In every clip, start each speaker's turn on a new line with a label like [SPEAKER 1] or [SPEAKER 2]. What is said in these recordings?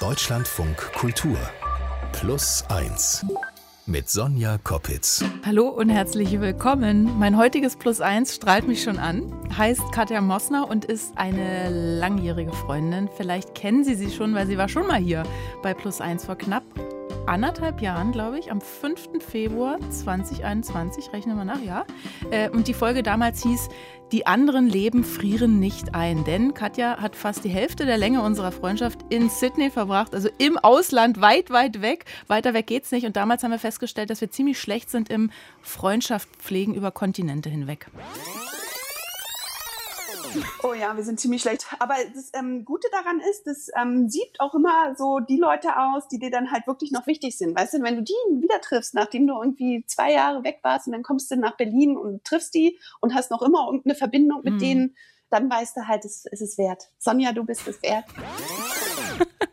[SPEAKER 1] Deutschlandfunk Kultur Plus 1 mit Sonja Koppitz.
[SPEAKER 2] Hallo und herzlich willkommen. Mein heutiges Plus 1 strahlt mich schon an, heißt Katja Mosner und ist eine langjährige Freundin. Vielleicht kennen Sie sie schon, weil sie war schon mal hier bei Plus 1 vor knapp anderthalb Jahren, glaube ich, am 5. Februar 2021, rechnen wir nach, ja. Äh, und die Folge damals hieß Die anderen Leben frieren nicht ein. Denn Katja hat fast die Hälfte der Länge unserer Freundschaft in Sydney verbracht, also im Ausland, weit, weit weg. Weiter weg geht's nicht. Und damals haben wir festgestellt, dass wir ziemlich schlecht sind im Freundschaft pflegen über Kontinente hinweg.
[SPEAKER 3] Oh ja, wir sind ziemlich schlecht. Aber das ähm, Gute daran ist, das ähm, sieht auch immer so die Leute aus, die dir dann halt wirklich noch wichtig sind. Weißt du, wenn du die wieder triffst, nachdem du irgendwie zwei Jahre weg warst und dann kommst du nach Berlin und triffst die und hast noch immer irgendeine Verbindung mit mhm. denen, dann weißt du halt, es, es ist wert. Sonja, du bist es wert.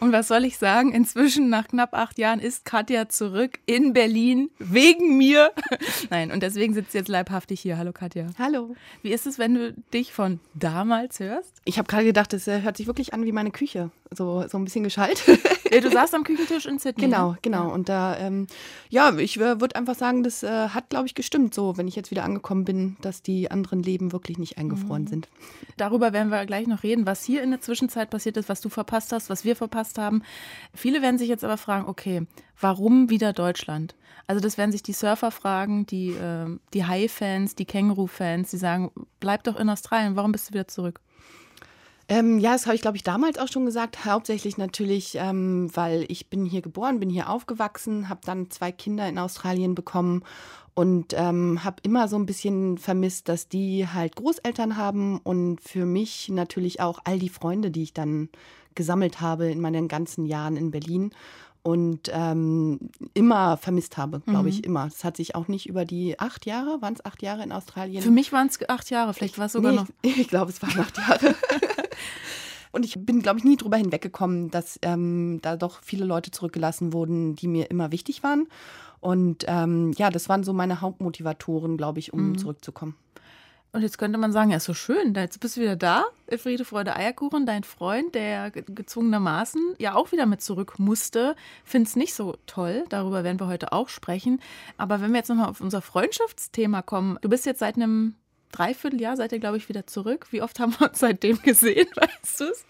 [SPEAKER 2] Und was soll ich sagen? Inzwischen, nach knapp acht Jahren, ist Katja zurück in Berlin wegen mir. Nein, und deswegen sitzt sie jetzt leibhaftig hier. Hallo Katja.
[SPEAKER 4] Hallo.
[SPEAKER 2] Wie ist es, wenn du dich von damals hörst?
[SPEAKER 4] Ich habe gerade gedacht, es hört sich wirklich an wie meine Küche. So, so ein bisschen geschallt.
[SPEAKER 2] Ja, du saßt am Küchentisch in Sydney.
[SPEAKER 4] Genau, ne? genau. Und da, ähm, ja, ich äh, würde einfach sagen, das äh, hat, glaube ich, gestimmt, so, wenn ich jetzt wieder angekommen bin, dass die anderen Leben wirklich nicht eingefroren mhm. sind.
[SPEAKER 2] Darüber werden wir gleich noch reden, was hier in der Zwischenzeit passiert ist, was du verpasst hast, was wir verpasst haben. Viele werden sich jetzt aber fragen, okay, warum wieder Deutschland? Also das werden sich die Surfer fragen, die, äh, die Hai-Fans, die Känguru-Fans, die sagen, bleib doch in Australien, warum bist du wieder zurück?
[SPEAKER 4] Ähm, ja, das habe ich, glaube ich, damals auch schon gesagt. Hauptsächlich natürlich, ähm, weil ich bin hier geboren, bin hier aufgewachsen, habe dann zwei Kinder in Australien bekommen und ähm, habe immer so ein bisschen vermisst, dass die halt Großeltern haben und für mich natürlich auch all die Freunde, die ich dann gesammelt habe in meinen ganzen Jahren in Berlin und ähm, immer vermisst habe, glaube mhm. ich, immer. Es hat sich auch nicht über die acht Jahre, waren es acht Jahre in Australien?
[SPEAKER 2] Für mich waren es acht Jahre, vielleicht war es sogar nee, noch.
[SPEAKER 4] Ich, ich glaube, es waren acht Jahre. Und ich bin, glaube ich, nie drüber hinweggekommen, dass ähm, da doch viele Leute zurückgelassen wurden, die mir immer wichtig waren. Und ähm, ja, das waren so meine Hauptmotivatoren, glaube ich, um mhm. zurückzukommen.
[SPEAKER 2] Und jetzt könnte man sagen, ja, ist so schön, jetzt bist du wieder da. Friede, Freude, Eierkuchen, dein Freund, der gezwungenermaßen ja auch wieder mit zurück musste, findet es nicht so toll. Darüber werden wir heute auch sprechen. Aber wenn wir jetzt nochmal auf unser Freundschaftsthema kommen, du bist jetzt seit einem Dreivierteljahr, seid ihr, glaube ich, wieder zurück. Wie oft haben wir uns seitdem gesehen, weißt du es?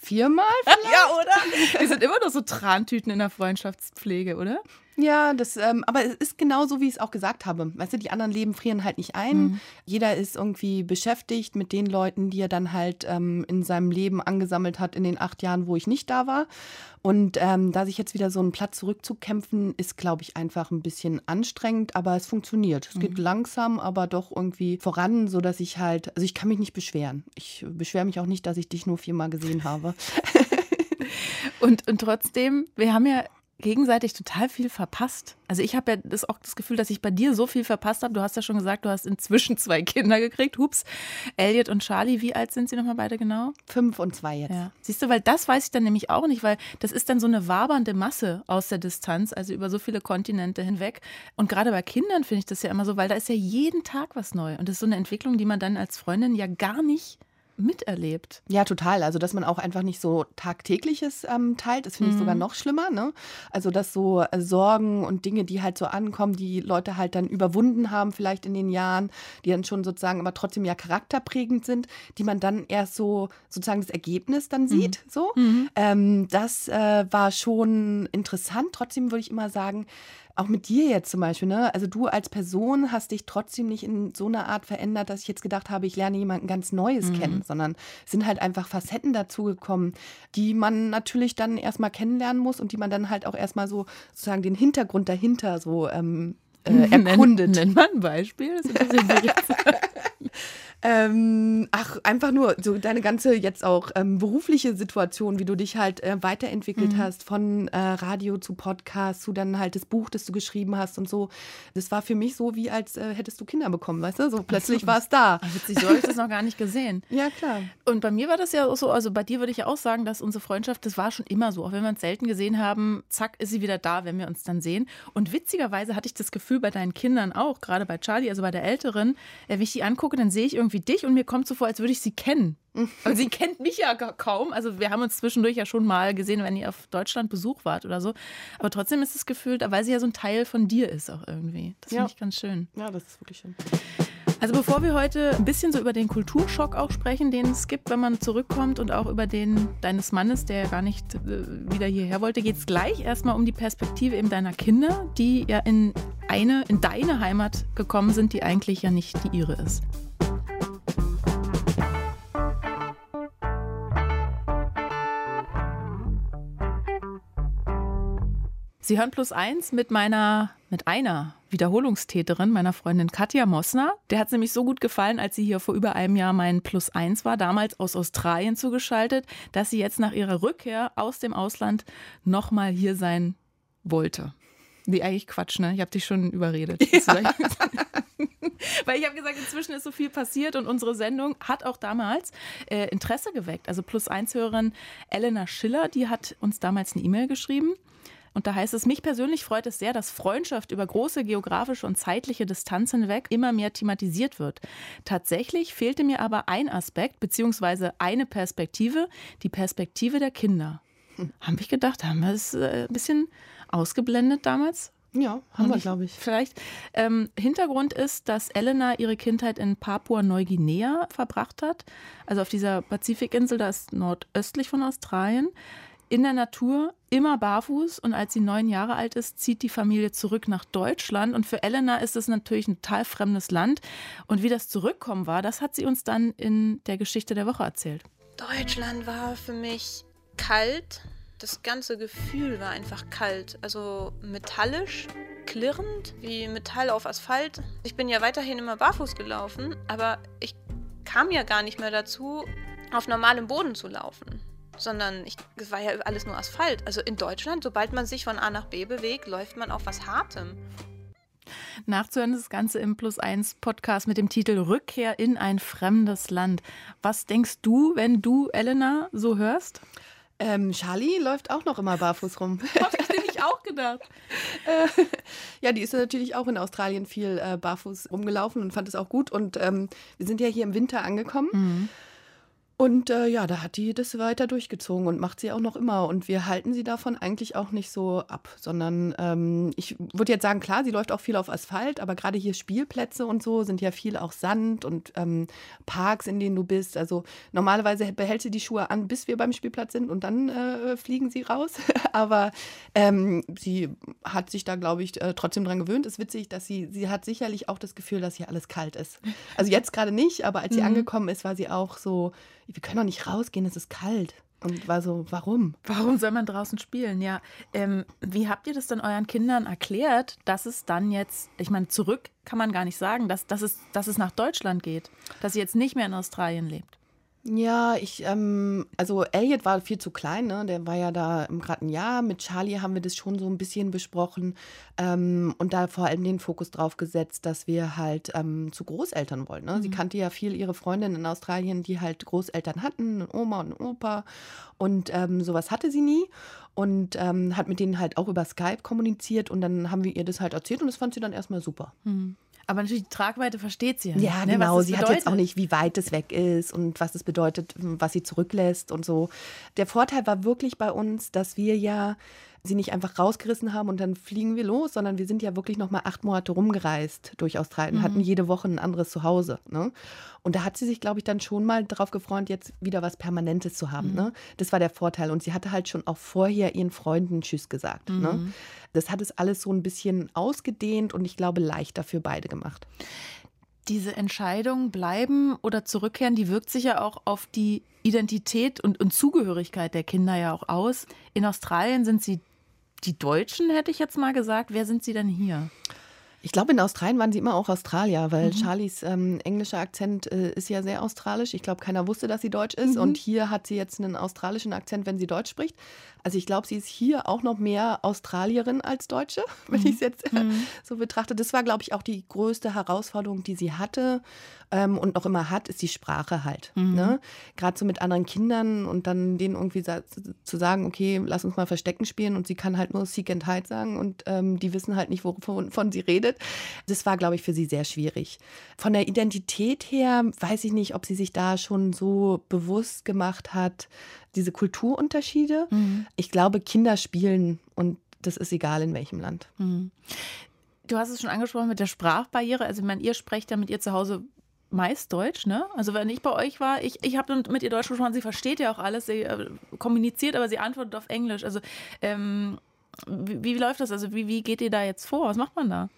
[SPEAKER 4] Viermal? Vielleicht?
[SPEAKER 2] Ja, oder? Wir sind immer noch so Trantüten in der Freundschaftspflege, oder?
[SPEAKER 4] Ja, das, ähm, aber es ist genau so, wie ich es auch gesagt habe. Weißt du, die anderen Leben frieren halt nicht ein. Mhm. Jeder ist irgendwie beschäftigt mit den Leuten, die er dann halt ähm, in seinem Leben angesammelt hat in den acht Jahren, wo ich nicht da war. Und ähm, da sich jetzt wieder so einen Platz zurückzukämpfen, ist, glaube ich, einfach ein bisschen anstrengend, aber es funktioniert. Es mhm. geht langsam, aber doch irgendwie voran, sodass ich halt, also ich kann mich nicht beschweren. Ich beschwere mich auch nicht, dass ich dich nur viermal gesehen habe.
[SPEAKER 2] und, und trotzdem, wir haben ja gegenseitig total viel verpasst. Also ich habe ja das auch das Gefühl, dass ich bei dir so viel verpasst habe. Du hast ja schon gesagt, du hast inzwischen zwei Kinder gekriegt. Hups. Elliot und Charlie, wie alt sind sie nochmal beide genau?
[SPEAKER 4] Fünf und zwei jetzt.
[SPEAKER 2] Ja. Siehst du, weil das weiß ich dann nämlich auch nicht, weil das ist dann so eine wabernde Masse aus der Distanz, also über so viele Kontinente hinweg. Und gerade bei Kindern finde ich das ja immer so, weil da ist ja jeden Tag was neu. Und das ist so eine Entwicklung, die man dann als Freundin ja gar nicht miterlebt.
[SPEAKER 4] Ja, total. Also, dass man auch einfach nicht so tagtägliches ähm, teilt, das finde ich sogar mhm. noch schlimmer. Ne? Also, dass so äh, Sorgen und Dinge, die halt so ankommen, die Leute halt dann überwunden haben, vielleicht in den Jahren, die dann schon sozusagen aber trotzdem ja charakterprägend sind, die man dann erst so sozusagen das Ergebnis dann mhm. sieht. Mhm. So. Mhm. Ähm, das äh, war schon interessant. Trotzdem würde ich immer sagen, auch mit dir jetzt zum Beispiel, ne? Also du als Person hast dich trotzdem nicht in so einer Art verändert, dass ich jetzt gedacht habe, ich lerne jemanden ganz Neues mhm. kennen, sondern sind halt einfach Facetten dazugekommen, die man natürlich dann erstmal kennenlernen muss und die man dann halt auch erstmal so sozusagen den Hintergrund dahinter so ähm, äh, erkundet.
[SPEAKER 2] Nenn, nenn mal ein Beispiel.
[SPEAKER 4] Ähm, ach, einfach nur so deine ganze jetzt auch ähm, berufliche Situation, wie du dich halt äh, weiterentwickelt mhm. hast, von äh, Radio zu Podcast zu dann halt das Buch, das du geschrieben hast und so. Das war für mich so, wie als äh, hättest du Kinder bekommen, weißt du? So plötzlich war es da.
[SPEAKER 2] Ach, witzig, so habe ich das noch gar nicht gesehen.
[SPEAKER 4] ja, klar.
[SPEAKER 2] Und bei mir war das ja auch so, also bei dir würde ich ja auch sagen, dass unsere Freundschaft, das war schon immer so. Auch wenn wir uns selten gesehen haben, zack, ist sie wieder da, wenn wir uns dann sehen. Und witzigerweise hatte ich das Gefühl bei deinen Kindern auch, gerade bei Charlie, also bei der Älteren, äh, wenn ich die angucke, dann sehe ich irgendwie irgendwie dich und mir kommt so vor, als würde ich sie kennen. Aber sie kennt mich ja kaum. Also wir haben uns zwischendurch ja schon mal gesehen, wenn ihr auf Deutschland Besuch wart oder so. Aber trotzdem ist es gefühlt, weil sie ja so ein Teil von dir ist auch irgendwie. Das finde
[SPEAKER 4] Ja.
[SPEAKER 2] ich ganz schön.
[SPEAKER 4] Ja, das ist wirklich schön.
[SPEAKER 2] Also bevor wir heute ein bisschen so über den Kulturschock auch sprechen, den es gibt, wenn man zurückkommt und auch über den deines Mannes, der ja gar nicht äh, wieder hierher wollte, geht es gleich erstmal um die Perspektive eben deiner Kinder, die ja in eine, in deine Heimat gekommen sind, die eigentlich ja nicht die ihre ist. Sie hören plus eins mit meiner, mit einer Wiederholungstäterin, meiner Freundin Katja Mosner. Der hat es nämlich so gut gefallen, als sie hier vor über einem Jahr mein Plus eins war, damals aus Australien zugeschaltet, dass sie jetzt nach ihrer Rückkehr aus dem Ausland nochmal hier sein wollte. Nee, eigentlich Quatsch, ne? Ich habe dich schon überredet. Weil ich habe gesagt, inzwischen ist so viel passiert und unsere Sendung hat auch damals äh, Interesse geweckt. Also Plus eins Hörerin Elena Schiller, die hat uns damals eine E-Mail geschrieben. Und da heißt es, mich persönlich freut es sehr, dass Freundschaft über große geografische und zeitliche Distanz hinweg immer mehr thematisiert wird. Tatsächlich fehlte mir aber ein Aspekt beziehungsweise eine Perspektive, die Perspektive der Kinder. Hm. Haben wir gedacht, haben wir es äh, ein bisschen ausgeblendet damals?
[SPEAKER 4] Ja, haben wir,
[SPEAKER 2] nicht-
[SPEAKER 4] glaube ich.
[SPEAKER 2] Vielleicht. Ähm, Hintergrund ist, dass Elena ihre Kindheit in Papua-Neuguinea verbracht hat. Also auf dieser Pazifikinsel, da ist nordöstlich von Australien. In der Natur, immer barfuß. Und als sie neun Jahre alt ist, zieht die Familie zurück nach Deutschland. Und für Elena ist es natürlich ein total fremdes Land. Und wie das Zurückkommen war, das hat sie uns dann in der Geschichte der Woche erzählt.
[SPEAKER 5] Deutschland war für mich kalt. Das ganze Gefühl war einfach kalt. Also metallisch, klirrend, wie Metall auf Asphalt. Ich bin ja weiterhin immer barfuß gelaufen, aber ich kam ja gar nicht mehr dazu, auf normalem Boden zu laufen. Sondern ich, es war ja alles nur Asphalt. Also in Deutschland, sobald man sich von A nach B bewegt, läuft man auf was Hartem.
[SPEAKER 2] Nachzuhören ist das Ganze im Plus 1 Podcast mit dem Titel Rückkehr in ein fremdes Land. Was denkst du, wenn du Elena so hörst?
[SPEAKER 4] Ähm, Charlie läuft auch noch immer barfuß rum.
[SPEAKER 2] Habe ich nämlich auch gedacht.
[SPEAKER 4] ja, die ist natürlich auch in Australien viel äh, barfuß rumgelaufen und fand es auch gut. Und ähm, wir sind ja hier im Winter angekommen. Und äh, ja, da hat die das weiter durchgezogen und macht sie auch noch immer. Und wir halten sie davon eigentlich auch nicht so ab, sondern ähm, ich würde jetzt sagen, klar, sie läuft auch viel auf Asphalt, aber gerade hier Spielplätze und so sind ja viel auch Sand und ähm, Parks, in denen du bist. Also normalerweise behält sie die Schuhe an, bis wir beim Spielplatz sind und dann äh, fliegen sie raus. aber ähm, sie hat sich da, glaube ich, äh, trotzdem dran gewöhnt. Ist witzig, dass sie, sie hat sicherlich auch das Gefühl, dass hier alles kalt ist. Also jetzt gerade nicht, aber als sie angekommen ist, war sie auch so, wir können doch nicht rausgehen, es ist kalt. Und war so, warum?
[SPEAKER 2] Warum soll man draußen spielen? Ja, ähm, wie habt ihr das dann euren Kindern erklärt, dass es dann jetzt, ich meine, zurück kann man gar nicht sagen, dass, dass, es, dass es nach Deutschland geht, dass sie jetzt nicht mehr in Australien lebt?
[SPEAKER 4] Ja, ich, ähm, also Elliot war viel zu klein, ne? Der war ja da gerade ein Jahr. Mit Charlie haben wir das schon so ein bisschen besprochen ähm, und da vor allem den Fokus drauf gesetzt, dass wir halt ähm, zu Großeltern wollen. Ne? Sie kannte ja viel ihre Freundinnen in Australien, die halt Großeltern hatten, eine Oma und Opa und ähm, sowas hatte sie nie und ähm, hat mit denen halt auch über Skype kommuniziert und dann haben wir ihr das halt erzählt und das fand sie dann erstmal super.
[SPEAKER 2] Aber natürlich, die Tragweite versteht sie ja.
[SPEAKER 4] Ja,
[SPEAKER 2] nicht, ne,
[SPEAKER 4] genau. Sie hat jetzt auch
[SPEAKER 2] bedeutet.
[SPEAKER 4] nicht, wie weit es weg ist und was es bedeutet, was sie zurücklässt und so. Der Vorteil war wirklich bei uns, dass wir ja sie nicht einfach rausgerissen haben und dann fliegen wir los, sondern wir sind ja wirklich noch mal acht Monate rumgereist durch Australien, hatten jede Woche ein anderes Zuhause. Ne? Und da hat sie sich, glaube ich, dann schon mal darauf gefreut, jetzt wieder was Permanentes zu haben. Ne? Das war der Vorteil. Und sie hatte halt schon auch vorher ihren Freunden Tschüss gesagt. Ne? Das hat es alles so ein bisschen ausgedehnt und ich glaube leichter für beide gemacht.
[SPEAKER 2] Diese Entscheidung, bleiben oder zurückkehren, die wirkt sich ja auch auf die Identität und, und Zugehörigkeit der Kinder ja auch aus. In Australien sind sie die Deutschen, hätte ich jetzt mal gesagt. Wer sind sie denn hier?
[SPEAKER 4] Ich glaube, in Australien waren sie immer auch Australier, weil Charlies ähm, englischer Akzent äh, ist ja sehr australisch. Ich glaube, keiner wusste, dass sie deutsch ist. Und hier hat sie jetzt einen australischen Akzent, wenn sie Deutsch spricht. Also ich glaube, sie ist hier auch noch mehr Australierin als Deutsche, wenn ich es jetzt äh, so betrachte. Das war, glaube ich, auch die größte Herausforderung, die sie hatte ähm, und noch immer hat, ist die Sprache halt. Ne? Gerade so mit anderen Kindern und dann denen irgendwie sa zu sagen, okay, lass uns mal Verstecken spielen und sie kann halt nur Seek and Hide sagen und ähm, die wissen halt nicht, wovon von sie redet. Das war, glaube ich, für sie sehr schwierig. Von der Identität her weiß ich nicht, ob sie sich da schon so bewusst gemacht hat, diese Kulturunterschiede. Mhm. Ich glaube, Kinder spielen und das ist egal in welchem Land. Mhm.
[SPEAKER 2] Du hast es schon angesprochen mit der Sprachbarriere. Also, ich meine, ihr sprecht ja mit ihr zu Hause meist Deutsch, ne? Also wenn ich bei euch war, ich, ich habe mit ihr Deutsch gesprochen, sie versteht ja auch alles, sie äh, kommuniziert, aber sie antwortet auf Englisch. Also ähm, wie, wie, läuft das? Also wie, wie geht ihr da jetzt vor? Was macht man da?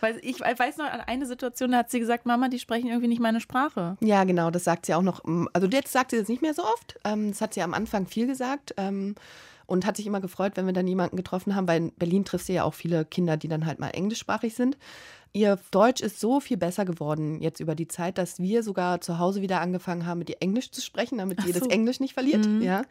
[SPEAKER 2] Weil ich weiß noch an eine Situation, da hat sie gesagt, Mama, die sprechen irgendwie nicht meine Sprache.
[SPEAKER 4] Ja, genau, das sagt sie auch noch. Mm, also jetzt sagt sie das nicht mehr so oft. Ähm, das hat sie am Anfang viel gesagt. Ähm, und hat sich immer gefreut, wenn wir dann jemanden getroffen haben, weil in Berlin triffst du ja auch viele Kinder, die dann halt mal englischsprachig sind. Ihr Deutsch ist so viel besser geworden jetzt über die Zeit, dass wir sogar zu Hause wieder angefangen haben, mit ihr Englisch zu sprechen, damit sie so. das Englisch nicht verliert. Mhm. Ja,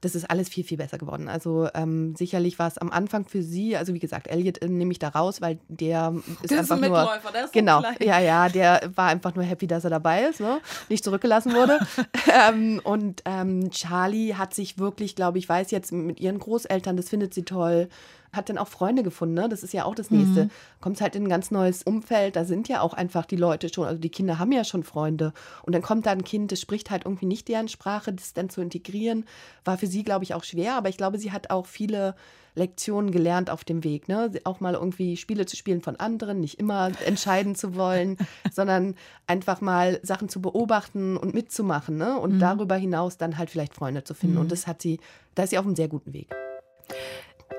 [SPEAKER 4] das ist alles viel, viel besser geworden. Also ähm, sicherlich war es am Anfang für sie, also wie gesagt, Elliot äh, nehme ich da raus, weil der ist
[SPEAKER 2] das
[SPEAKER 4] einfach
[SPEAKER 2] ist ein
[SPEAKER 4] nur
[SPEAKER 2] Mitläufer, der ist
[SPEAKER 4] genau,
[SPEAKER 2] so
[SPEAKER 4] ja, ja, der war einfach nur happy, dass er dabei ist, ne? nicht zurückgelassen wurde. ähm, und ähm, Charlie hat sich wirklich, glaube ich, weiß jetzt mit ihren Großeltern, das findet sie toll hat dann auch Freunde gefunden, ne? Das ist ja auch das Nächste. Mhm. Kommt halt in ein ganz neues Umfeld, da sind ja auch einfach die Leute schon, also die Kinder haben ja schon Freunde. Und dann kommt da ein Kind, das spricht halt irgendwie nicht deren Sprache, das dann zu integrieren, war für sie, glaube ich, auch schwer, aber ich glaube, sie hat auch viele Lektionen gelernt auf dem Weg, ne? Auch mal irgendwie Spiele zu spielen von anderen, nicht immer entscheiden zu wollen, sondern einfach mal Sachen zu beobachten und mitzumachen, ne? Und mhm. darüber hinaus dann halt vielleicht Freunde zu finden. Mhm. Und das hat sie, da ist sie auf einem sehr guten Weg.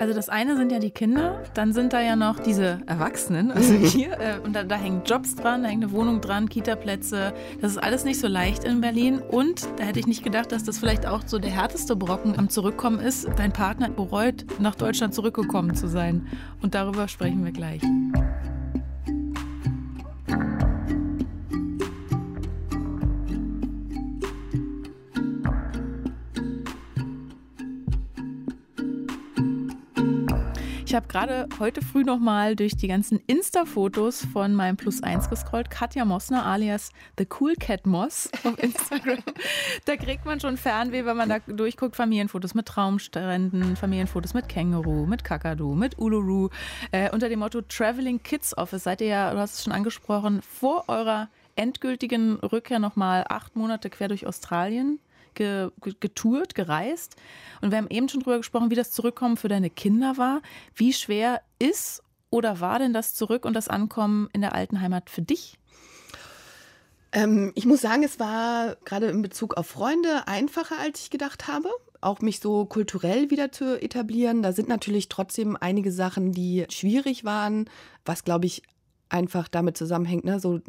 [SPEAKER 2] Also das eine sind ja die Kinder, dann sind da ja noch diese Erwachsenen, also hier, äh, und da, da, hängen Jobs dran, da hängt eine Wohnung dran, Kita-Plätze. Das ist alles nicht so leicht in Berlin. Und da hätte ich nicht gedacht, dass das vielleicht auch so der härteste Brocken am Zurückkommen ist. Dein Partner bereut, nach Deutschland zurückgekommen zu sein. Und darüber sprechen wir gleich. Habe gerade heute früh noch mal durch die ganzen Insta-Fotos von meinem Plus 1 gescrollt. Katja Mossner alias The Cool Cat Moss auf Instagram. da kriegt man schon Fernweh, wenn man da durchguckt. Familienfotos mit Traumstränden, Familienfotos mit Känguru, mit Kakadu, mit Uluru. Äh, unter dem Motto Traveling Kids Office seid ihr ja, du hast es schon angesprochen, vor eurer endgültigen Rückkehr noch mal acht Monate quer durch Australien ge, getourt, gereist. Und wir haben eben schon drüber gesprochen, wie das Zurückkommen für deine Kinder war. Wie schwer ist oder war denn das Zurück und das Ankommen in der alten Heimat für dich?
[SPEAKER 4] Ähm, ich muss sagen, es war gerade in Bezug auf Freunde einfacher, als ich gedacht habe. Auch mich so kulturell wieder zu etablieren. Da sind natürlich trotzdem einige Sachen, die schwierig waren, was glaube ich einfach damit zusammenhängt, ne? so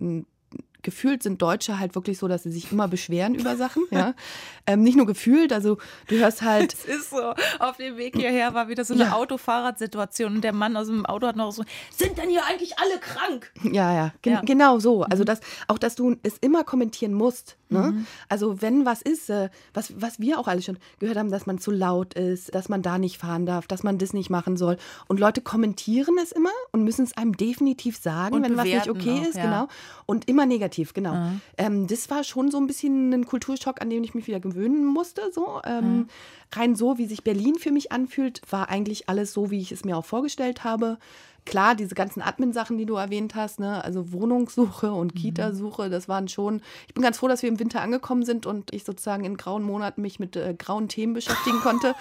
[SPEAKER 4] gefühlt sind Deutsche halt wirklich so, dass sie sich immer beschweren über Sachen. Ja? Ähm, nicht nur gefühlt, also du hörst halt.
[SPEAKER 2] Es ist so. Auf dem Weg hierher war wieder so eine ja. Autofahrradsituation und der Mann aus dem Auto hat noch so: Sind denn hier eigentlich alle krank?
[SPEAKER 4] Ja, ja, Gen ja. genau so. Also, mhm. das, auch, dass du es immer kommentieren musst. Ne? Mhm. Also, wenn was ist, äh, was, was wir auch alle schon gehört haben, dass man zu laut ist, dass man da nicht fahren darf, dass man das nicht machen soll. Und Leute kommentieren es immer und müssen es einem definitiv sagen, und wenn was nicht okay auch, ist, ja. genau. Und immer negativ negativ, genau. Mhm. Ähm, das war schon so ein bisschen ein Kulturschock, an den ich mich wieder gewöhnen musste. So. Ähm, mhm. Rein so, wie sich Berlin für mich anfühlt, war eigentlich alles so, wie ich es mir auch vorgestellt habe. Klar, diese ganzen Admin-Sachen, die du erwähnt hast, ne? also Wohnungssuche und mhm. Kitasuche, das waren schon. Ich bin ganz froh, dass wir im Winter angekommen sind und ich sozusagen in grauen Monaten mich mit äh, grauen Themen beschäftigen konnte,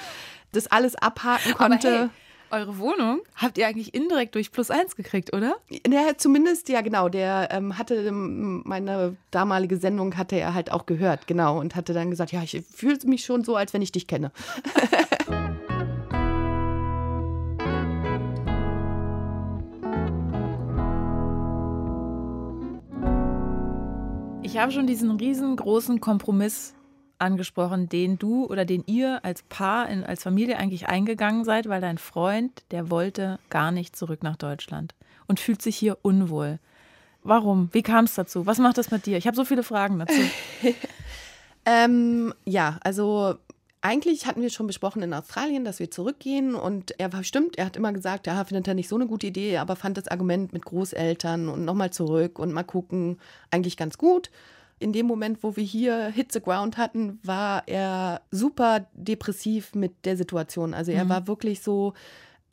[SPEAKER 4] das alles abhaken konnte.
[SPEAKER 2] Eure Wohnung habt ihr eigentlich indirekt durch Plus eins gekriegt, oder?
[SPEAKER 4] Ja, zumindest, ja genau. Der ähm, hatte ähm, meine damalige Sendung hatte er halt auch gehört, genau, und hatte dann gesagt, ja, ich fühle mich schon so, als wenn ich dich kenne.
[SPEAKER 2] Ich habe schon diesen riesengroßen Kompromiss angesprochen, den du oder den ihr als Paar, in, als Familie eigentlich eingegangen seid, weil dein Freund, der wollte gar nicht zurück nach Deutschland und fühlt sich hier unwohl. Warum? Wie kam es dazu? Was macht das mit dir? Ich habe so viele Fragen dazu.
[SPEAKER 4] ähm, ja, also eigentlich hatten wir schon besprochen in Australien, dass wir zurückgehen und er war stimmt, er hat immer gesagt, ja, findet er nicht so eine gute Idee, aber fand das Argument mit Großeltern und nochmal zurück und mal gucken eigentlich ganz gut in dem Moment, wo wir hier Hit the Ground hatten, war er super depressiv mit der Situation. Also er mhm. war wirklich so,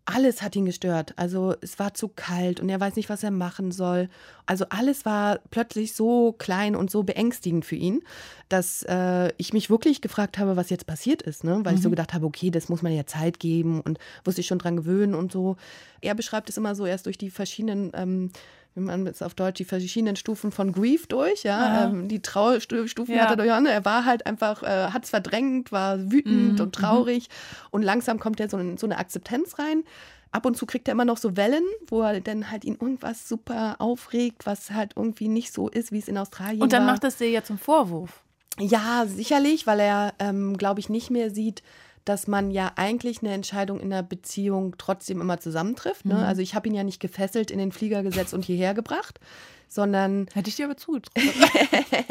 [SPEAKER 4] alles hat ihn gestört. Also es war zu kalt und er weiß nicht, was er machen soll. Also alles war plötzlich so klein und so beängstigend für ihn, dass äh, ich mich wirklich gefragt habe, was jetzt passiert ist. Ne? Weil mhm. ich so mhm. gedacht habe, okay, das muss man ja Zeit geben und muss sich schon dran gewöhnen und so. Er beschreibt es immer so erst durch die verschiedenen ähm, wenn man jetzt auf Deutsch die verschiedenen Stufen von Grief durch, ja, ähm, die Trauerstufen ja. hat er durch. Er war halt einfach, äh, hat es verdrängt, war wütend mhm. und traurig mhm. und langsam kommt er so in so eine Akzeptanz rein. Ab und zu kriegt er immer noch so Wellen, wo er dann halt ihn irgendwas super aufregt, was halt irgendwie nicht so ist, wie es in Australien war.
[SPEAKER 2] Und dann
[SPEAKER 4] war.
[SPEAKER 2] macht das dir ja zum Vorwurf.
[SPEAKER 4] Ja, sicherlich, weil er, ähm, glaube ich, nicht mehr sieht, dass man ja eigentlich eine Entscheidung in einer Beziehung trotzdem immer zusammentrifft. Ne? Mhm. Also ich habe ihn ja nicht gefesselt in den Flieger gesetzt und hierher gebracht, sondern.
[SPEAKER 2] Hätte ich dir aber zugetraut.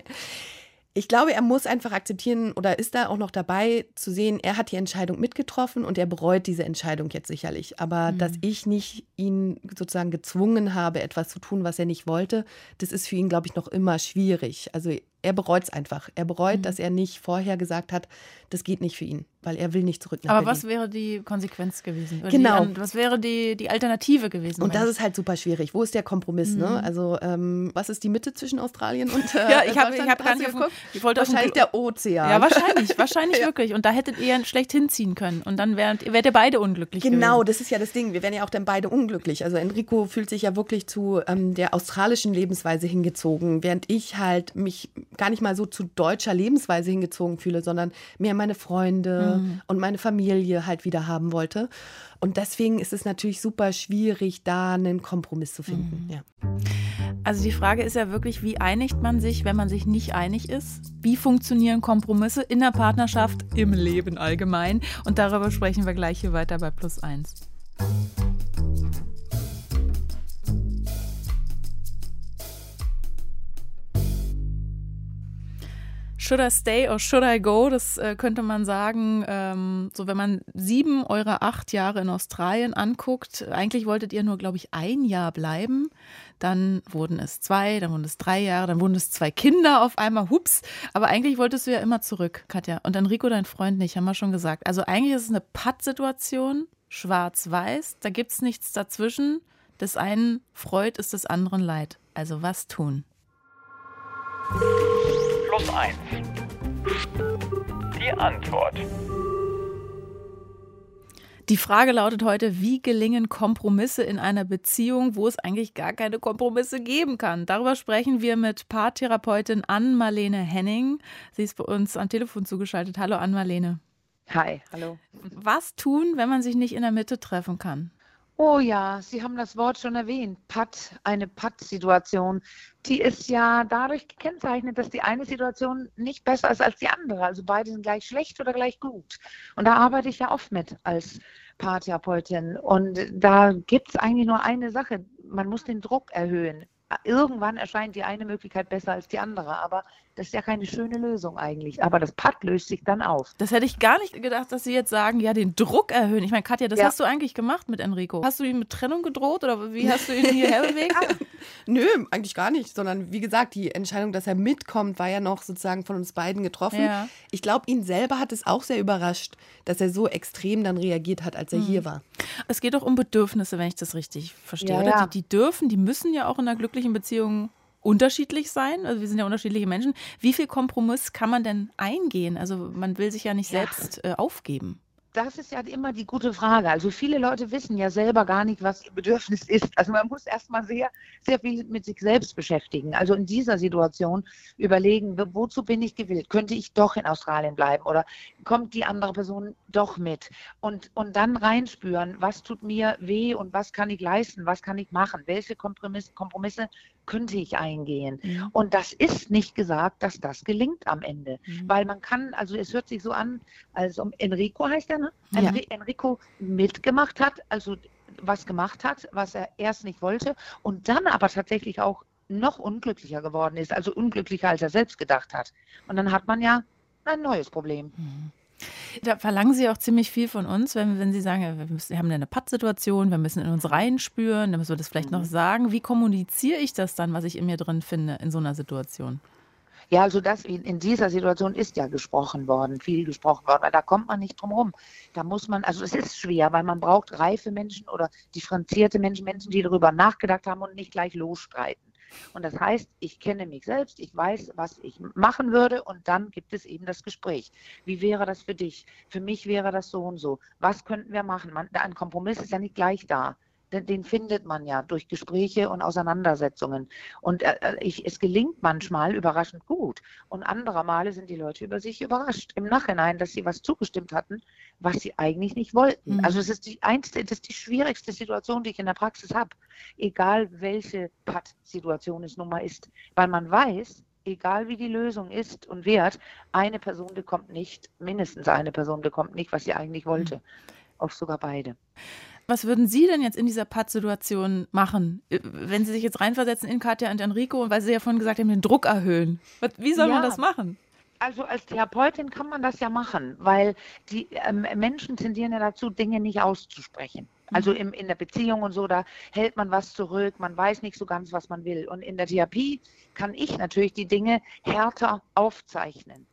[SPEAKER 4] ich glaube, er muss einfach akzeptieren oder ist da auch noch dabei zu sehen, er hat die Entscheidung mitgetroffen und er bereut diese Entscheidung jetzt sicherlich. Aber mhm. dass ich nicht ihn sozusagen gezwungen habe, etwas zu tun, was er nicht wollte, das ist für ihn, glaube ich, noch immer schwierig. Also er bereut es einfach. Er bereut, mhm. dass er nicht vorher gesagt hat, das geht nicht für ihn, weil er will nicht zurück nach
[SPEAKER 2] Aber
[SPEAKER 4] Berlin.
[SPEAKER 2] was wäre die Konsequenz gewesen?
[SPEAKER 4] Oder genau.
[SPEAKER 2] Die, was wäre die, die Alternative gewesen?
[SPEAKER 4] Und das ist halt super schwierig. Wo ist der Kompromiss? Ne? Mhm. Ne? Also ähm, was ist die Mitte zwischen Australien und äh,
[SPEAKER 2] Ja, ich habe hab gar nicht geguckt.
[SPEAKER 4] Ich wollte wahrscheinlich der Ozean.
[SPEAKER 2] Ja, wahrscheinlich, wahrscheinlich ja. wirklich. Und da hättet ihr schlecht hinziehen können. Und dann wärt, wärt ihr beide unglücklich
[SPEAKER 4] Genau,
[SPEAKER 2] gewesen.
[SPEAKER 4] das ist ja das Ding. Wir wären ja auch dann beide unglücklich. Also Enrico fühlt sich ja wirklich zu ähm, der australischen Lebensweise hingezogen, während ich halt mich gar nicht mal so zu deutscher Lebensweise hingezogen fühle, sondern mehr meine Freunde mhm. und meine Familie halt wieder haben wollte. Und deswegen ist es natürlich super schwierig, da einen Kompromiss zu finden. Mhm. Ja.
[SPEAKER 2] Also die Frage ist ja wirklich, wie einigt man sich, wenn man sich nicht einig ist? Wie funktionieren Kompromisse in der Partnerschaft, im Leben allgemein? Und darüber sprechen wir gleich hier weiter bei Plus 1. Should I stay or should I go? Das äh, könnte man sagen, ähm, so wenn man sieben eurer acht Jahre in Australien anguckt, eigentlich wolltet ihr nur, glaube ich, ein Jahr bleiben. Dann wurden es zwei, dann wurden es drei Jahre, dann wurden es zwei Kinder auf einmal, hups. Aber eigentlich wolltest du ja immer zurück, Katja. Und Enrico, dein Freund, nicht, haben wir schon gesagt. Also eigentlich ist es eine Pattsituation, schwarz-weiß, da gibt es nichts dazwischen. Des einen freut, ist des anderen leid. Also was tun?
[SPEAKER 6] Plus 1. Die Antwort.
[SPEAKER 2] Die Frage lautet heute, wie gelingen Kompromisse in einer Beziehung, wo es eigentlich gar keine Kompromisse geben kann? Darüber sprechen wir mit Paartherapeutin Ann-Marlene Henning. Sie ist bei uns am Telefon zugeschaltet. Hallo Ann-Marlene.
[SPEAKER 7] Hi, hallo.
[SPEAKER 2] Was tun, wenn man sich nicht in der Mitte treffen kann?
[SPEAKER 7] Oh ja, Sie haben das Wort schon erwähnt. Patt, eine Patt-Situation. Die ist ja dadurch gekennzeichnet, dass die eine Situation nicht besser ist als die andere. Also beide sind gleich schlecht oder gleich gut. Und da arbeite ich ja oft mit als Paartherapeutin. Und da gibt es eigentlich nur eine Sache. Man muss den Druck erhöhen irgendwann erscheint die eine Möglichkeit besser als die andere. Aber das ist ja keine schöne Lösung eigentlich. Aber das Pad löst sich dann auf.
[SPEAKER 2] Das hätte ich gar nicht gedacht, dass Sie jetzt sagen, ja, den Druck erhöhen. Ich meine, Katja, das ja. hast du eigentlich gemacht mit Enrico. Hast du ihm mit Trennung gedroht oder wie hast du ihn hierher bewegt?
[SPEAKER 4] Nö, eigentlich gar nicht. Sondern wie gesagt, die Entscheidung, dass er mitkommt, war ja noch sozusagen von uns beiden getroffen. Ja. Ich glaube, ihn selber hat es auch sehr überrascht, dass er so extrem dann reagiert hat, als er mhm. hier war.
[SPEAKER 2] Es geht doch um Bedürfnisse, wenn ich das richtig verstehe. Ja, ja. Die, die dürfen, die müssen ja auch in einer glücklichen Beziehung unterschiedlich sein. Also wir sind ja unterschiedliche Menschen. Wie viel Kompromiss kann man denn eingehen? Also man will sich ja nicht ja. selbst äh, aufgeben
[SPEAKER 7] das ist ja immer die gute Frage. Also viele Leute wissen ja selber gar nicht, was ihr Bedürfnis ist. Also man muss erstmal sehr, sehr viel mit sich selbst beschäftigen. Also in dieser Situation überlegen, wozu bin ich gewillt? Könnte ich doch in Australien bleiben oder kommt die andere Person doch mit? Und, und dann reinspüren, was tut mir weh und was kann ich leisten, was kann ich machen? Welche Kompromisse, Kompromisse könnte ich eingehen? Mhm. Und das ist nicht gesagt, dass das gelingt am Ende. Mhm. Weil man kann, also es hört sich so an, als um Enrico heißt er, ne? Ja. Enrico mitgemacht hat, also was gemacht hat, was er erst nicht wollte und dann aber tatsächlich auch noch unglücklicher geworden ist, also unglücklicher, als er selbst gedacht hat. Und dann hat man ja ein neues Problem. Mhm.
[SPEAKER 2] Da verlangen Sie auch ziemlich viel von uns, wenn, wenn Sie sagen, wir, müssen, wir haben eine Pattsituation, wir müssen in uns reinspüren, dann müssen wir das vielleicht mhm. noch sagen. Wie kommuniziere ich das dann, was ich in mir drin finde in so einer Situation?
[SPEAKER 7] Ja, also das in, dieser Situation ist ja gesprochen worden, viel gesprochen worden. Da kommt man nicht drum rum. Da muss man, also es ist schwer, weil man braucht reife Menschen oder differenzierte Menschen, Menschen, die darüber nachgedacht haben und nicht gleich losstreiten. Und das heißt, ich kenne mich selbst, ich weiß, was ich machen würde und dann gibt es eben das Gespräch. Wie wäre das für dich? Für mich wäre das so und so. Was könnten wir machen? Man, ein Kompromiss ist ja nicht gleich da den, den, findet man ja durch Gespräche und Auseinandersetzungen. Und äh, äh, ich, es gelingt manchmal überraschend gut. Und andere Male sind die Leute über sich überrascht im Nachhinein, dass sie was zugestimmt hatten, was sie eigentlich nicht wollten. Mhm. Also es ist die einste, das ist die schwierigste Situation, die ich in der Praxis habe. Egal welche Patt-Situation es nun mal ist. Weil man weiß, egal wie die Lösung ist und wird, eine Person bekommt nicht, mindestens eine Person bekommt nicht, was sie eigentlich wollte. Mhm. Oft sogar beide.
[SPEAKER 2] Was würden Sie denn jetzt in dieser Pattsituation machen, äh, wenn Sie sich jetzt reinversetzen in Katja und Enrico, weil Sie ja vorhin gesagt haben, den Druck erhöhen? Wie soll ja. man das machen?
[SPEAKER 7] Also als Therapeutin kann man das ja machen, weil die ähm, Menschen tendieren ja dazu, Dinge nicht auszusprechen. Also mhm. im, in der Beziehung und so, da hält man was zurück, man weiß nicht so ganz, was man will. Und in der Therapie kann ich natürlich die Dinge härter aufzeichnen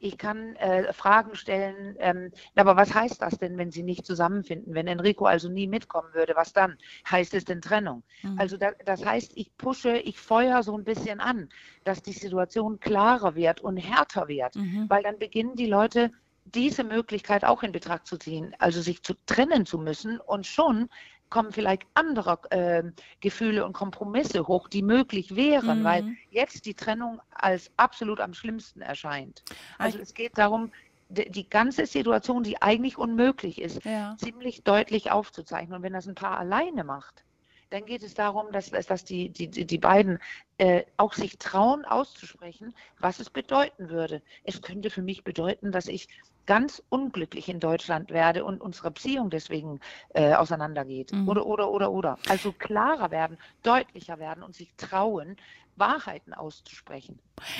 [SPEAKER 7] ich kann äh, Fragen stellen, ähm, aber was heißt das denn, wenn sie nicht zusammenfinden? Wenn Enrico also nie mitkommen würde, was dann? Heißt es denn Trennung? Mhm. Also da, das heißt, ich pushe, ich feuere so ein bisschen an, dass die Situation klarer wird und härter wird, mhm. weil dann beginnen die Leute diese Möglichkeit auch in Betracht zu ziehen, also sich zu trennen zu müssen und schon kommen vielleicht andere äh, Gefühle und Kompromisse hoch, die möglich wären, mhm. weil jetzt die Trennung als absolut am schlimmsten erscheint. Also es geht darum, die, die ganze Situation, die eigentlich unmöglich ist, ja. ziemlich deutlich aufzuzeichnen. Und wenn das ein Paar alleine macht, dann geht es darum, dass, dass die, die, die beiden äh, auch sich trauen auszusprechen, was es bedeuten würde. Es könnte für mich bedeuten, dass ich ganz unglücklich in Deutschland werde und unsere Beziehung deswegen äh, auseinandergeht. Mhm. Oder, oder, oder, oder. Also klarer werden, deutlicher werden und sich trauen, Wahrheiten auszusprechen.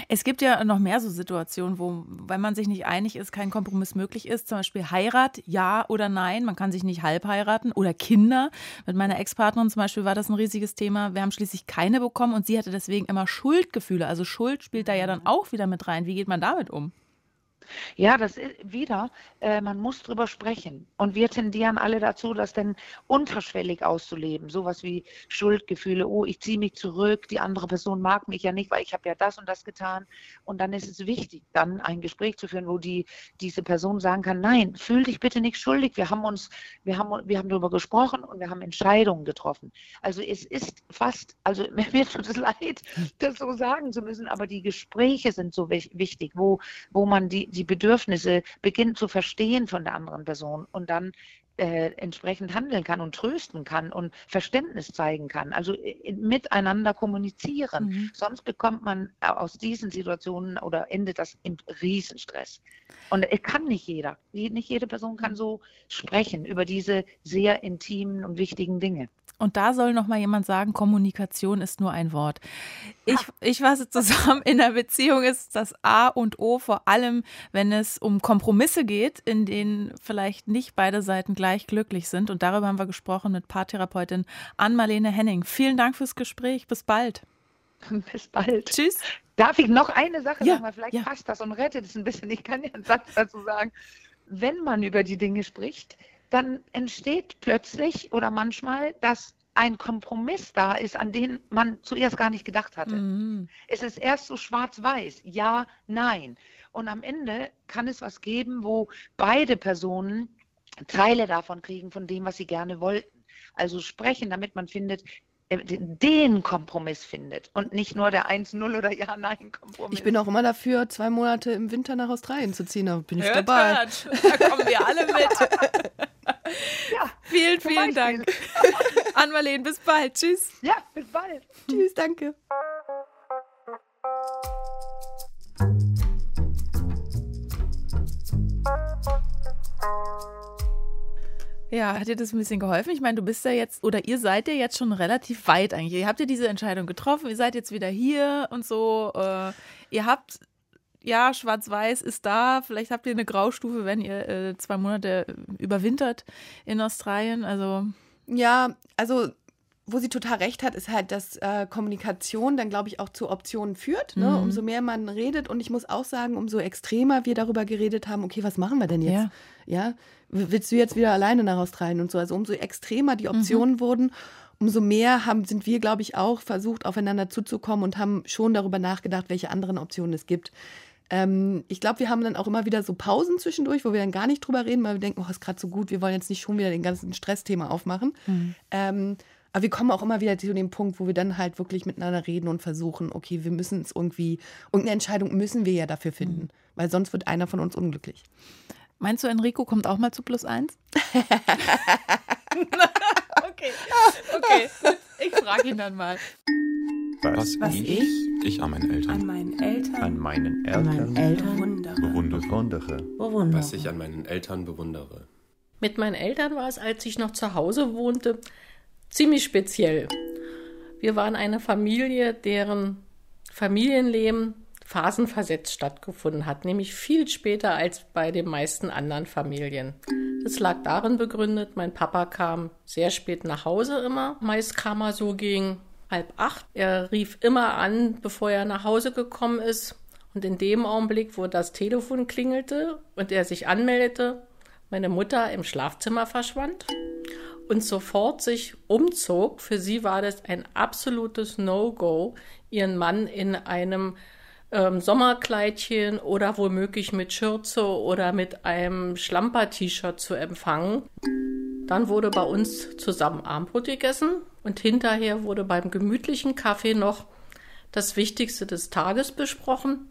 [SPEAKER 2] Es gibt ja noch mehr so Situationen, wo, wenn man sich nicht einig ist, kein Kompromiss möglich ist. Zum Beispiel Heirat, ja oder nein. Man kann sich nicht halb heiraten. Oder Kinder. Mit meiner Ex-Partnerin zum Beispiel war das ein riesiges Thema. Wir haben schließlich keine bekommen und sie hatte deswegen immer Schuldgefühle. Also Schuld spielt da ja dann auch wieder mit rein. Wie geht man damit um?
[SPEAKER 7] Ja, das ist wieder, äh, man muss drüber sprechen. Und wir tendieren alle dazu, das dann unterschwellig auszuleben. Sowas wie Schuldgefühle, oh, ich ziehe mich zurück, die andere Person mag mich ja nicht, weil ich habe ja das und das getan. Und dann ist es wichtig, dann ein Gespräch zu führen, wo die, diese Person sagen kann, nein, fühl dich bitte nicht schuldig. Wir haben uns, wir haben, wir haben darüber gesprochen und wir haben Entscheidungen getroffen. Also es ist fast, also mir tut es leid, das so sagen zu müssen, aber die Gespräche sind so wichtig, wo, wo man die, die Bedürfnisse beginnt zu verstehen von der anderen Person und dann äh, entsprechend handeln kann und trösten kann und Verständnis zeigen kann. Also äh, miteinander kommunizieren. Mhm. Sonst bekommt man aus diesen Situationen oder endet das im Riesenstress. Und es kann nicht jeder. Nicht jede Person kann so sprechen über diese sehr intimen und wichtigen Dinge.
[SPEAKER 2] Und da soll noch mal jemand sagen, Kommunikation ist nur ein Wort. Ich, ich fasse zusammen, in der Beziehung ist das A und O, vor allem wenn es um Kompromisse geht, in denen vielleicht nicht beide Seiten gleich glücklich sind. Und darüber haben wir gesprochen mit Paartherapeutin Ann-Marlene Henning. Vielen Dank fürs Gespräch. Bis bald.
[SPEAKER 7] Bis bald.
[SPEAKER 2] Tschüss.
[SPEAKER 7] Darf ich noch eine Sache ja, sagen? Weil vielleicht ja. passt das und rettet es ein bisschen. Ich kann ja einen Satz dazu sagen. Wenn man über die Dinge spricht, dann entsteht plötzlich oder manchmal, dass ein Kompromiss da ist, an den man zuerst gar nicht gedacht hatte. Mhm. Es ist erst so schwarz-weiß, ja, nein. Und am Ende kann es was geben, wo beide Personen Teile davon kriegen, von dem, was sie gerne wollten. Also sprechen, damit man findet, äh, den Kompromiss findet und nicht nur der 1-0 oder Ja-Nein-Kompromiss.
[SPEAKER 4] Ich bin auch immer dafür, zwei Monate im Winter nach Australien zu ziehen. Da bin ich hört, dabei. Hört.
[SPEAKER 2] Da kommen wir alle mit. ja, vielen, vielen Dank. Ann-Marleen, bis bald. Tschüss.
[SPEAKER 7] Ja, bis bald.
[SPEAKER 2] Tschüss, danke. Ja, hat dir das ein bisschen geholfen? Ich meine, du bist ja jetzt, oder ihr seid ja jetzt schon relativ weit eigentlich. Ihr habt ja diese Entscheidung getroffen, ihr seid jetzt wieder hier und so. Äh, ihr habt, ja, Schwarz-Weiß ist da. Vielleicht habt ihr eine Graustufe, wenn ihr äh, zwei Monate überwintert in Australien. Also.
[SPEAKER 4] Ja, also wo sie total recht hat, ist halt, dass äh, Kommunikation dann, glaube ich, auch zu Optionen führt. Ne? Mhm. Umso mehr man redet. Und ich muss auch sagen, umso extremer wir darüber geredet haben, okay, was machen wir denn jetzt? Ja. ja? Willst du jetzt wieder alleine nach Australien und so? Also umso extremer die Optionen mhm. wurden, umso mehr haben, sind wir, glaube ich, auch versucht, aufeinander zuzukommen und haben schon darüber nachgedacht, welche anderen Optionen es gibt. Ähm, ich glaube, wir haben dann auch immer wieder so Pausen zwischendurch, wo wir dann gar nicht drüber reden, weil wir denken, oh, ist gerade so gut, wir wollen jetzt nicht schon wieder den ganzen Stressthema aufmachen. Mhm. Ähm, aber wir kommen auch immer wieder zu dem Punkt, wo wir dann halt wirklich miteinander reden und versuchen, okay, wir müssen es irgendwie, irgendeine Entscheidung müssen wir ja dafür finden, mhm. weil sonst wird einer von uns unglücklich.
[SPEAKER 2] Meinst du, Enrico kommt auch mal zu plus eins? okay, okay, ich frage ihn dann mal.
[SPEAKER 6] Was, Was ich, ich, ich an meinen Eltern.
[SPEAKER 8] An meinen Eltern.
[SPEAKER 6] An meinen Eltern.
[SPEAKER 8] An meinen Eltern
[SPEAKER 6] bewundere.
[SPEAKER 8] bewundere.
[SPEAKER 6] bewundere. Was ich an meinen Eltern bewundere.
[SPEAKER 9] Mit meinen Eltern war es, als ich noch zu Hause wohnte, ziemlich speziell. Wir waren eine Familie, deren Familienleben phasenversetzt stattgefunden hat, nämlich viel später als bei den meisten anderen Familien. Das lag darin begründet, mein Papa kam sehr spät nach Hause immer. Meist kam er so gegen halb acht. Er rief immer an, bevor er nach Hause gekommen ist. Und in dem Augenblick, wo das Telefon klingelte und er sich anmeldete, meine Mutter im Schlafzimmer verschwand und sofort sich umzog. Für sie war das ein absolutes No-Go, ihren Mann in einem ähm, Sommerkleidchen oder womöglich mit Schürze oder mit einem Schlamper-T-Shirt zu empfangen. Dann wurde bei uns zusammen Abendbrot gegessen und hinterher wurde beim gemütlichen Kaffee noch das Wichtigste des Tages besprochen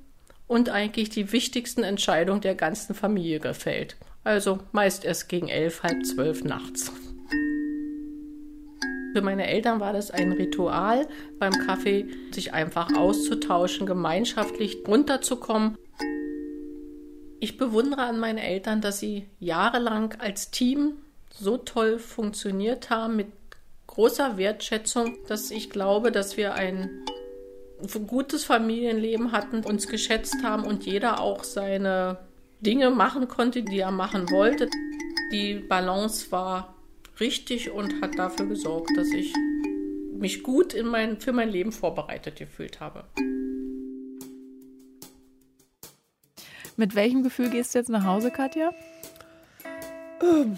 [SPEAKER 9] und eigentlich die wichtigsten Entscheidungen der ganzen Familie gefällt. Also meist erst gegen elf, halb zwölf nachts. Für meine Eltern war das ein Ritual, beim Kaffee sich einfach auszutauschen, gemeinschaftlich runterzukommen. Ich bewundere an meinen Eltern, dass sie jahrelang als Team so toll funktioniert haben, mit großer Wertschätzung, dass ich glaube, dass wir ein gutes Familienleben hatten, uns geschätzt haben und jeder auch seine Dinge machen konnte, die er machen wollte. Die Balance war richtig und hat dafür gesorgt, dass ich mich gut in mein, für mein Leben vorbereitet gefühlt habe.
[SPEAKER 2] Mit welchem Gefühl gehst du jetzt nach Hause, Katja?
[SPEAKER 4] Ähm,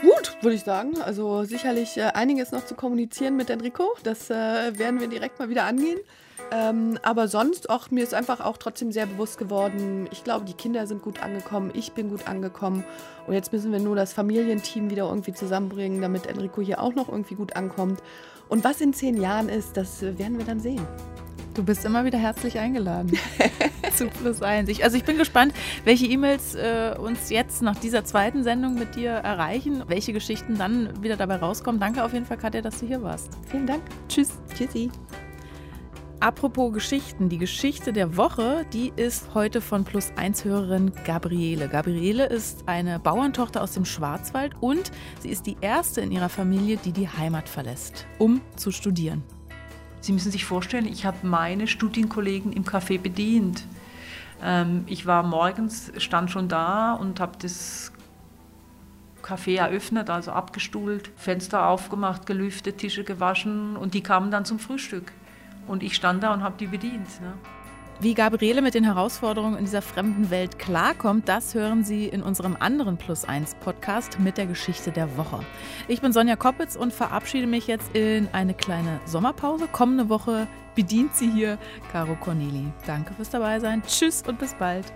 [SPEAKER 4] gut, würde ich sagen. Also sicherlich äh, einiges noch zu kommunizieren mit Enrico. Das äh, werden wir direkt mal wieder angehen. Ähm, aber sonst auch, mir ist einfach auch trotzdem sehr bewusst geworden, ich glaube, die Kinder sind gut angekommen, ich bin gut angekommen. Und jetzt müssen wir nur das Familienteam wieder irgendwie zusammenbringen, damit Enrico hier auch noch irgendwie gut ankommt. Und was in zehn Jahren ist, das werden wir dann sehen.
[SPEAKER 2] Du bist immer wieder herzlich eingeladen zu Plus eins. Ich, also ich bin gespannt, welche E-Mails äh, uns jetzt nach dieser zweiten Sendung mit dir erreichen, welche Geschichten dann wieder dabei rauskommen. Danke auf jeden Fall, Katja, dass du hier warst.
[SPEAKER 4] Vielen Dank.
[SPEAKER 2] Tschüss.
[SPEAKER 4] Tschüssi.
[SPEAKER 2] Apropos Geschichten, die Geschichte der Woche, die ist heute von Plus 1 Hörerin Gabriele. Gabriele ist eine Bauerntochter aus dem Schwarzwald und sie ist die erste in ihrer Familie, die die Heimat verlässt, um zu studieren.
[SPEAKER 10] Sie müssen sich vorstellen, ich habe meine Studienkollegen im Café bedient. Ähm, ich war morgens, stand schon da und habe das Café eröffnet, also abgestuhlt, Fenster aufgemacht, gelüftet, Tische gewaschen und die kamen dann zum Frühstück. Und ich stand da und habe die bedient. Ne?
[SPEAKER 2] Wie Gabriele mit den Herausforderungen in dieser fremden Welt klarkommt, das hören Sie in unserem anderen Plus 1 Podcast mit der Geschichte der Woche. Ich bin Sonja Koppitz und verabschiede mich jetzt in eine kleine Sommerpause. Kommende Woche bedient sie hier Caro Corneli. Danke fürs Dabeisein. Tschüss und bis bald.